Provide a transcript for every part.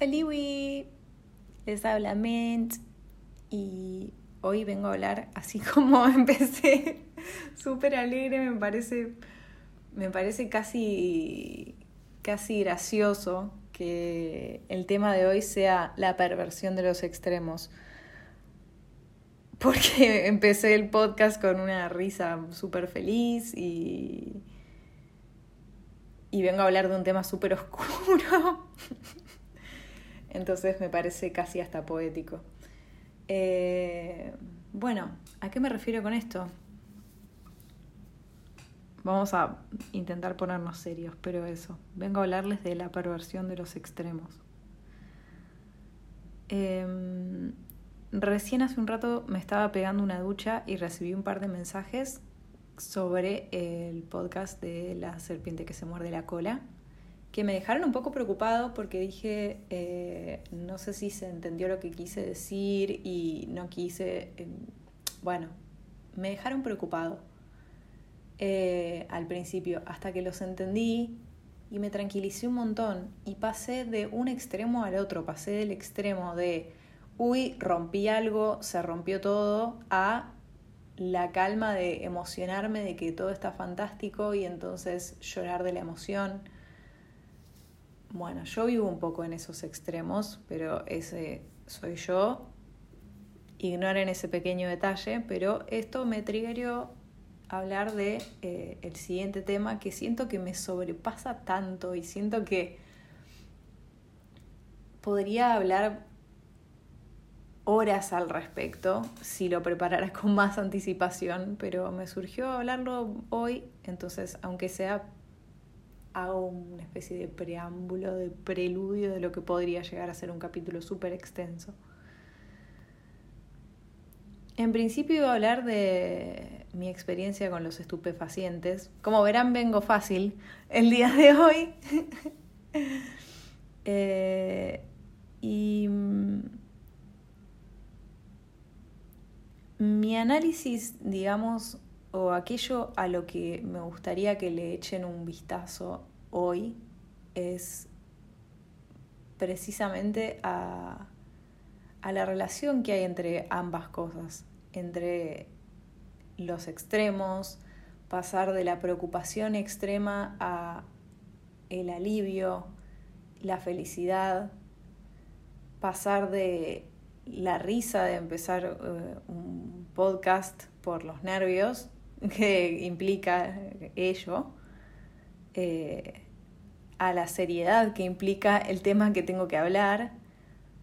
Oliwi, les habla Mint y hoy vengo a hablar así como empecé, súper alegre, me parece, me parece casi, casi gracioso que el tema de hoy sea la perversión de los extremos. Porque empecé el podcast con una risa súper feliz y, y vengo a hablar de un tema súper oscuro. Entonces me parece casi hasta poético. Eh, bueno, ¿a qué me refiero con esto? Vamos a intentar ponernos serios, pero eso, vengo a hablarles de la perversión de los extremos. Em, recién hace un rato me estaba pegando una ducha y recibí un par de mensajes sobre el podcast de la serpiente que se muerde la cola que me dejaron un poco preocupado porque dije, eh, no sé si se entendió lo que quise decir y no quise, eh, bueno, me dejaron preocupado eh, al principio, hasta que los entendí y me tranquilicé un montón y pasé de un extremo al otro, pasé del extremo de, uy, rompí algo, se rompió todo, a la calma de emocionarme de que todo está fantástico y entonces llorar de la emoción bueno, yo vivo un poco en esos extremos, pero ese soy yo. Ignoren ese pequeño detalle, pero esto me triggerió hablar de eh, el siguiente tema que siento que me sobrepasa tanto y siento que podría hablar horas al respecto si lo preparara con más anticipación, pero me surgió hablarlo hoy, entonces aunque sea hago una especie de preámbulo, de preludio de lo que podría llegar a ser un capítulo súper extenso. En principio iba a hablar de mi experiencia con los estupefacientes. Como verán, vengo fácil el día de hoy. Eh, y mm, mi análisis, digamos, o aquello a lo que me gustaría que le echen un vistazo hoy es precisamente a, la relación que hay entre ambas cosas, entre los extremos, pasar de la preocupación extrema a el alivio, la felicidad, pasar de la risa de empezar eh, un podcast por los nervios que implica ello, eh, a la seriedad que implica el tema que tengo que hablar,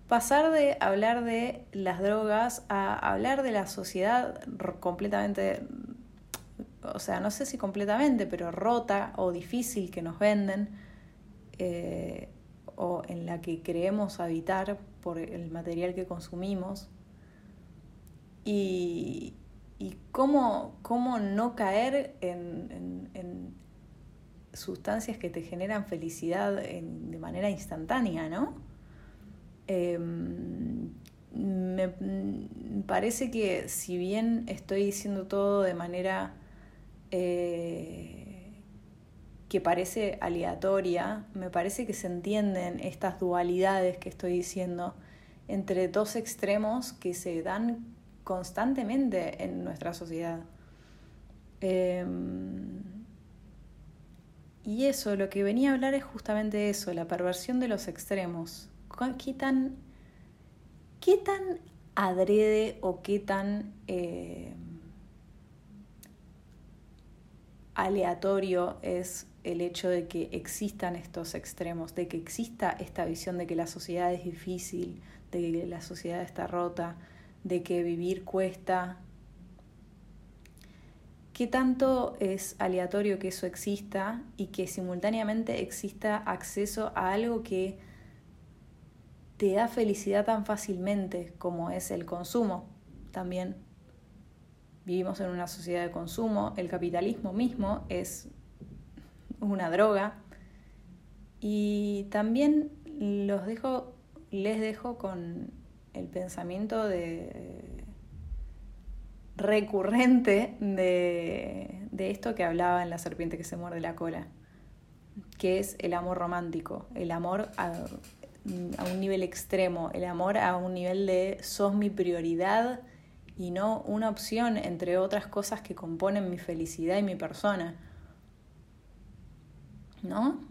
pasar de hablar de las drogas a hablar de la sociedad completamente, o sea, no sé si completamente, pero rota o difícil que nos venden eh, o en la que creemos habitar por el material que consumimos. Y, y cómo, cómo no caer en, en, sustancias que te generan felicidad de manera instantánea, ¿no? Em, me parece que si bien estoy diciendo todo de manera eh, que parece aleatoria, me parece que se entienden estas dualidades que estoy diciendo entre dos extremos que se dan constantemente en nuestra sociedad. Em, y eso, lo que venía a hablar es justamente eso, la perversión de los extremos. ¿Qué tan, qué tan adrede o qué tan eh, aleatorio es el hecho de que existan estos extremos, de que exista esta visión de que la sociedad es difícil, de que la sociedad está rota, de que vivir cuesta. ¿Qué tanto es aleatorio que eso exista y que simultáneamente exista acceso a algo que te da felicidad tan fácilmente como es el consumo también? Vivimos en una sociedad de consumo, el capitalismo mismo es una droga y también los dejo, les dejo con el pensamiento de, recurrente de, de esto que hablaba en La serpiente que se muerde la cola, que es el amor romántico, el amor a un nivel extremo, el amor a un nivel de sos mi prioridad y no una opción entre otras cosas que componen mi felicidad y mi persona. ¿No?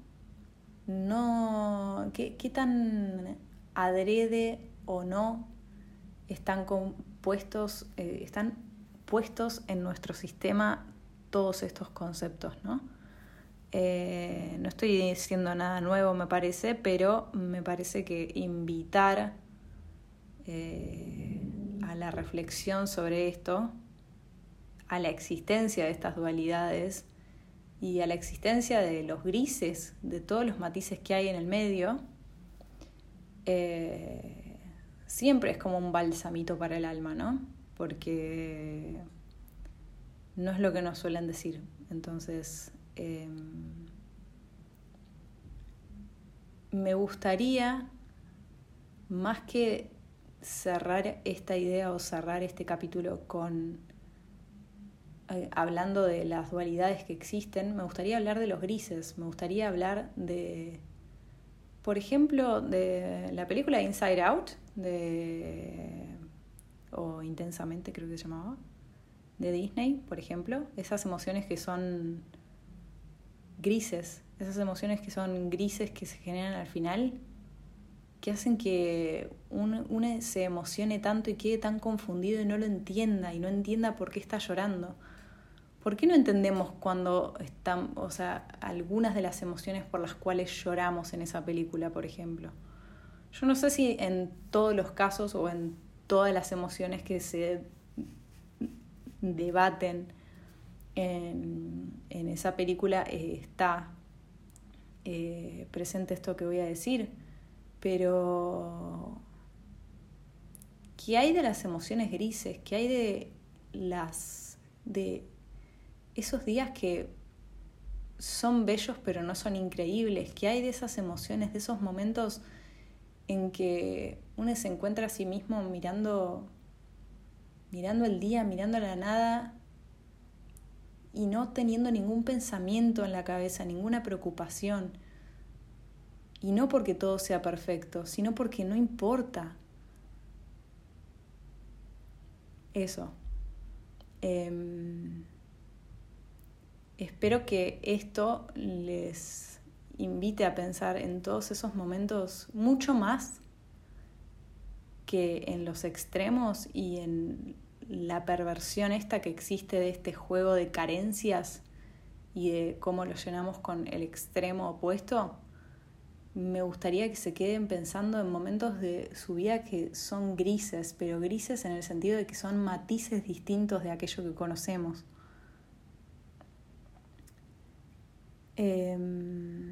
No. ¿Qué, qué tan adrede o no están compuestos, eh, están puestos en nuestro sistema todos estos conceptos, ¿no? Eh, no estoy diciendo nada nuevo, me parece, pero me parece que invitar eh, a la reflexión sobre esto, a la existencia de estas dualidades y a la existencia de los grises, de todos los matices que hay en el medio, eh, siempre es como un balsamito para el alma, ¿no? Porque no es lo que nos suelen decir. Entonces, em, me gustaría, más que cerrar esta idea o cerrar este capítulo con eh, hablando de las dualidades que existen, me gustaría hablar de los grises, me gustaría hablar de, por ejemplo, de la película Inside Out, de, o Intensamente creo que se llamaba, de Disney, por ejemplo, esas emociones que son grises, esas emociones que son grises que se generan al final, que hacen que uno, se emocione tanto y quede tan confundido y no lo entienda y no entienda por qué está llorando. ¿Por qué no entendemos cuando están, o sea, algunas de las emociones por las cuales lloramos en esa película, por ejemplo? Yo no sé si en todos los casos o en todas las emociones que se debaten en, esa película eh, está eh, presente esto que voy a decir, pero ¿qué hay de las emociones grises? ¿Qué hay de las de esos días que son bellos pero no son increíbles? ¿Qué hay de esas emociones, de esos momentos en que uno se encuentra a sí mismo mirando mirando el día, mirando la nada y no teniendo ningún pensamiento en la cabeza, ninguna preocupación. Y no porque todo sea perfecto, sino porque no importa. Eso. Em, espero que esto les invite a pensar en todos esos momentos mucho más que en los extremos y en la perversión esta que existe de este juego de carencias y de cómo lo llenamos con el extremo opuesto, me gustaría que se queden pensando en momentos de su vida que son grises, pero grises en el sentido de que son matices distintos de aquello que conocemos. Em,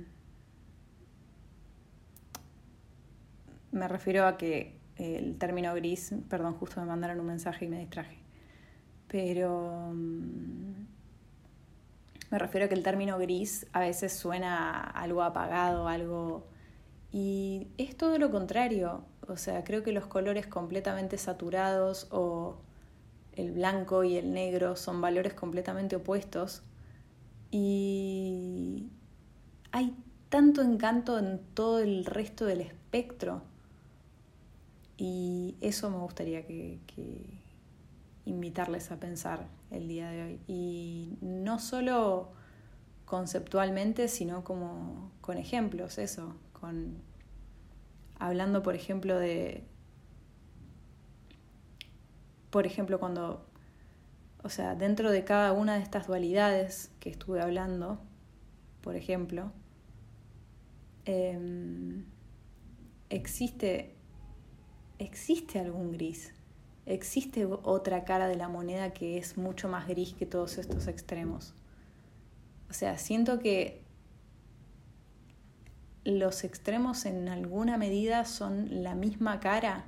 me refiero a que el término gris, perdón, justo me mandaron un mensaje y me distraje, pero mm, me refiero a que el término gris a veces suena algo apagado, algo... Y es todo lo contrario, o sea, creo que los colores completamente saturados o el blanco y el negro son valores completamente opuestos. Y hay tanto encanto en todo el resto del espectro y eso me gustaría que, invitarles a pensar el día de hoy. Y no solo conceptualmente, sino como con ejemplos, eso, con hablando, por ejemplo, de por ejemplo, cuando o sea, dentro de cada una de estas dualidades que estuve hablando, por ejemplo, em, existe existe algún gris, existe otra cara de la moneda que es mucho más gris que todos estos extremos. O sea, siento que los extremos en alguna medida son la misma cara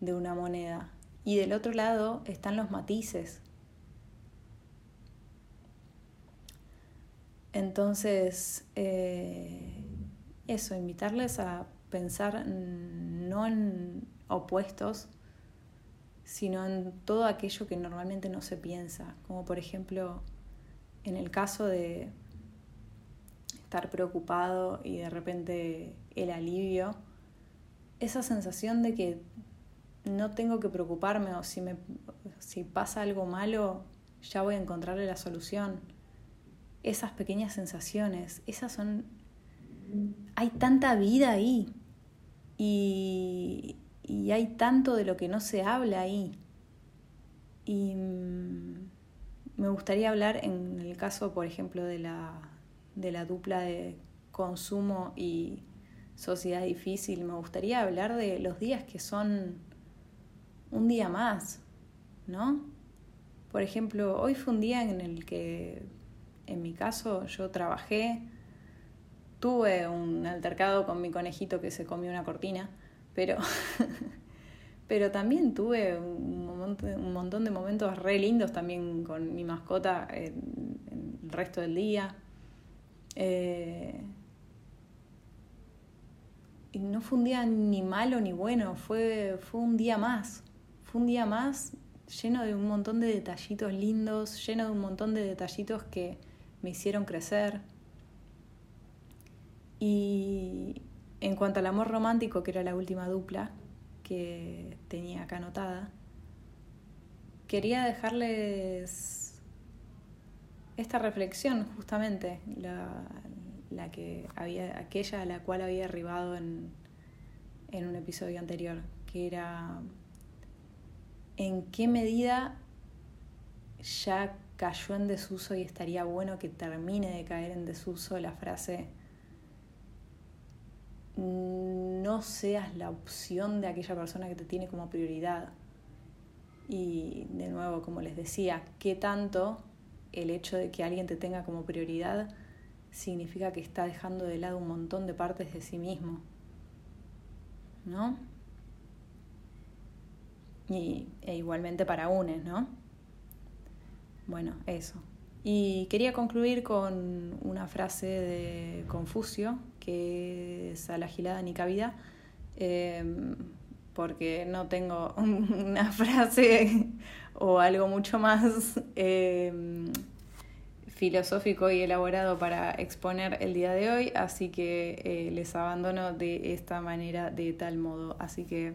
de una moneda y del otro lado están los matices. Entonces, eh, eso, invitarles a pensar no en opuestos, sino en todo aquello que normalmente no se piensa, como por ejemplo en el caso de estar preocupado y de repente el alivio, esa sensación de que no tengo que preocuparme o si, me, si pasa algo malo, ya voy a encontrarle la solución. Esas pequeñas sensaciones, esas son... Hay tanta vida ahí y, hay tanto de lo que no se habla ahí. Y mm, me gustaría hablar en el caso, por ejemplo, de la, de la dupla de consumo y sociedad difícil, me gustaría hablar de los días que son un día más, ¿no? Por ejemplo, hoy fue un día en el que, en mi caso, yo trabajé, tuve un altercado con mi conejito que se comió una cortina, pero, pero también tuve un, montón de momentos re lindos también con mi mascota el resto del día. Eh, y no fue un día ni malo ni bueno, fue, fue un día más. Fue un día más lleno de un montón de detallitos lindos, lleno de un montón de detallitos que me hicieron crecer. Y en cuanto al amor romántico, que era la última dupla que tenía acá anotada, quería dejarles esta reflexión justamente, la, la que había, aquella a la cual había arribado en, en un episodio anterior, que era en qué medida ya cayó en desuso y estaría bueno que termine de caer en desuso la frase no seas la opción de aquella persona que te tiene como prioridad. Y de nuevo, como les decía, ¿qué tanto el hecho de que alguien te tenga como prioridad significa que está dejando de lado un montón de partes de sí mismo? ¿No? y, e igualmente para UNES, ¿no? Bueno, eso. Y quería concluir con una frase de Confucio, que es a la gilada ni cabida, em, porque no tengo una frase o algo mucho más em, filosófico y elaborado para exponer el día de hoy, así que eh, les abandono de esta manera, de tal modo. Así que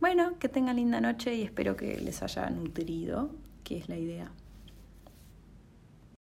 bueno, que tengan linda noche y espero que les haya nutrido, que es la idea.